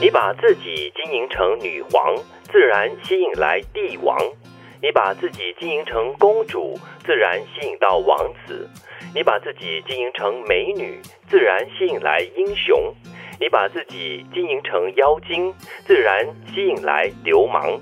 你把自己经营成女皇，自然吸引来帝王；你把自己经营成公主，自然吸引到王子；你把自己经营成美女，自然吸引来英雄；你把自己经营成妖精，自然吸引来流氓。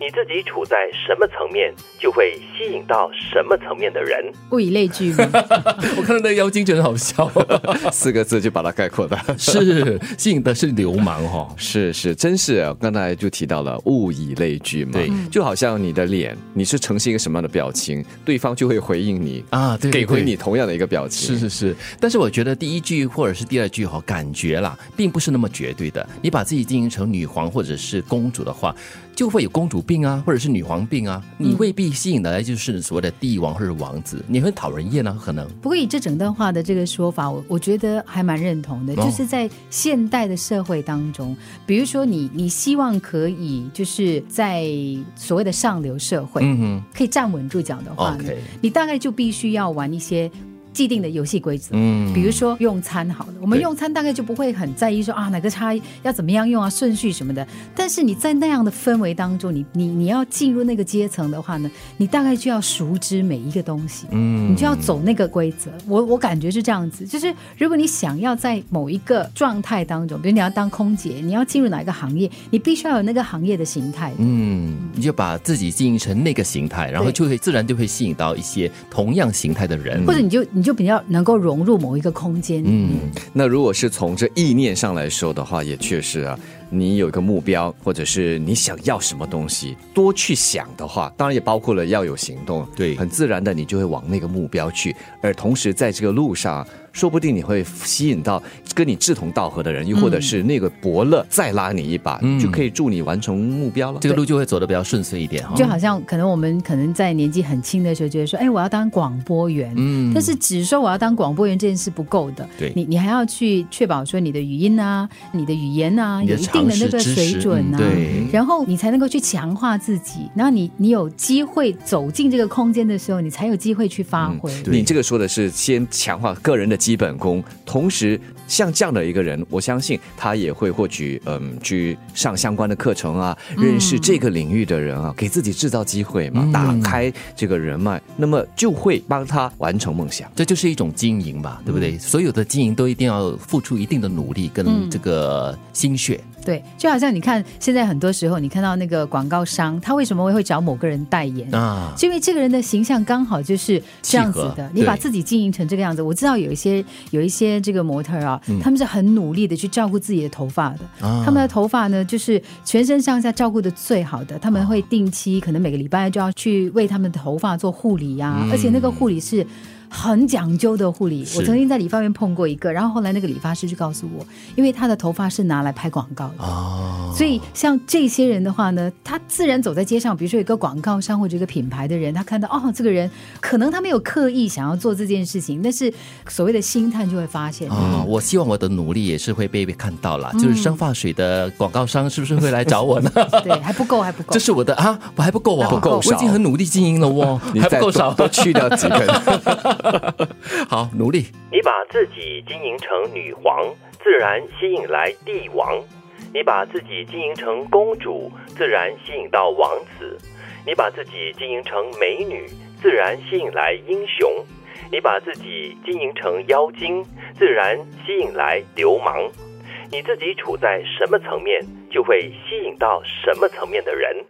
你自己处在什么层面，就会吸引到什么层面的人。物以类聚吗，我看到那个妖精觉得好笑，四个字就把它概括的。是吸引的是流氓哈、是是，真是啊！刚才就提到了物以类聚嘛，对就好像你的脸，你是呈现一个什么样的表情，对方就会回应你啊，对对给回你同样的一个表情。是是是，但是我觉得第一句或者是第二句哈，感觉啦，并不是那么绝对的。你把自己经营成女皇或者是公主的话，就会有公主病啊，或者是女皇病啊，你未必吸引的来就是所谓的帝王或者王子，你会讨人厌啊，可能。不过以这整段话的这个说法，我我觉得还蛮认同的，哦就是在现代的社会当中，比如说你你希望可以就是在所谓的上流社会、嗯可以站稳住脚的话你大概就必须要玩一些。既定的游戏规则，嗯比如说用餐好了，我们用餐大概就不会很在意说啊哪个叉要怎么样用啊顺序什么的。但是你在那样的氛围当中，你你你要进入那个阶层的话呢，你大概就要熟知每一个东西。嗯你就要走那个规则。我我感觉是这样子，就是如果你想要在某一个状态当中，比如你要当空姐，你要进入哪一个行业，你必须要有那个行业的形态。嗯，你就把自己经营成那个形态，然后就会自然就会吸引到一些同样形态的人，或者你就你就就比较能够融入某一个空间，嗯。那如果是从这意念上来说的话，也确实啊，你有一个目标，或者是你想要什么东西，多去想的话，当然也包括了要有行动。对很自然的你就会往那个目标去，而同时在这个路上，说不定你会吸引到跟你志同道合的人，又或者是那个伯乐再拉你一把，嗯就可以助你完成目标了。这个路就会走得比较顺遂一点哈。就好像可能我们可能在年纪很轻的时候，觉得说，哎，我要当广播员，嗯但是只说我要当广播员这件事不够的，对你你还要去确保说你的语音啊、你的语言啊你的有一定的那个水准啊，嗯对然后你才能够去强化自己，然后你你有机会走进这个空间的时候，你才有机会去发挥。对你这个说的是先强化个人的基本功，同时像这样的一个人，我相信他也会获取嗯去上相关的课程啊，认识这个领域的人啊，给自己制造机会嘛，嗯打开这个人脉，那么就会帮他完成梦想。这就是一种经营吧，对不对？所有的经营都一定要付出一定的努力跟嗯这个心血。对，就好像你看，现在很多时候你看到那个广告商，他为什么会找某个人代言？啊，是因为这个人的形象刚好就是这样子的，你把自己经营成这个样子。我知道有一些有一些这个模特儿啊，他们是很努力的去照顾自己的头发的，他们的头发呢就是全身上下照顾的最好的，他们会定期可能每个礼拜就要去为他们的头发做护理呀、嗯而且那个护理是。很讲究的护理，我曾经在理发院碰过一个，然后后来那个理发师就告诉我，因为他的头发是拿来拍广告的，哦，所以像这些人的话呢，他自然走在街上，比如说有一个广告商或者一个品牌的人，他看到哦，这个人可能他没有刻意想要做这件事情，但是所谓的星探就会发现，啊，我希望我的努力也是会被被看到啦。就是生发水的广告商是不是会来找我呢？对，还不够，还不够 这。是我的啊，我还不够啊，还不够我已经很努力经营了哦，你还不够少。多去掉几根。好，努力。你把自己经营成女皇，自然吸引来帝王；你把自己经营成公主，自然吸引到王子；你把自己经营成美女，自然吸引来英雄；你把自己经营成妖精，自然吸引来流氓。你自己处在什么层面，就会吸引到什么层面的人。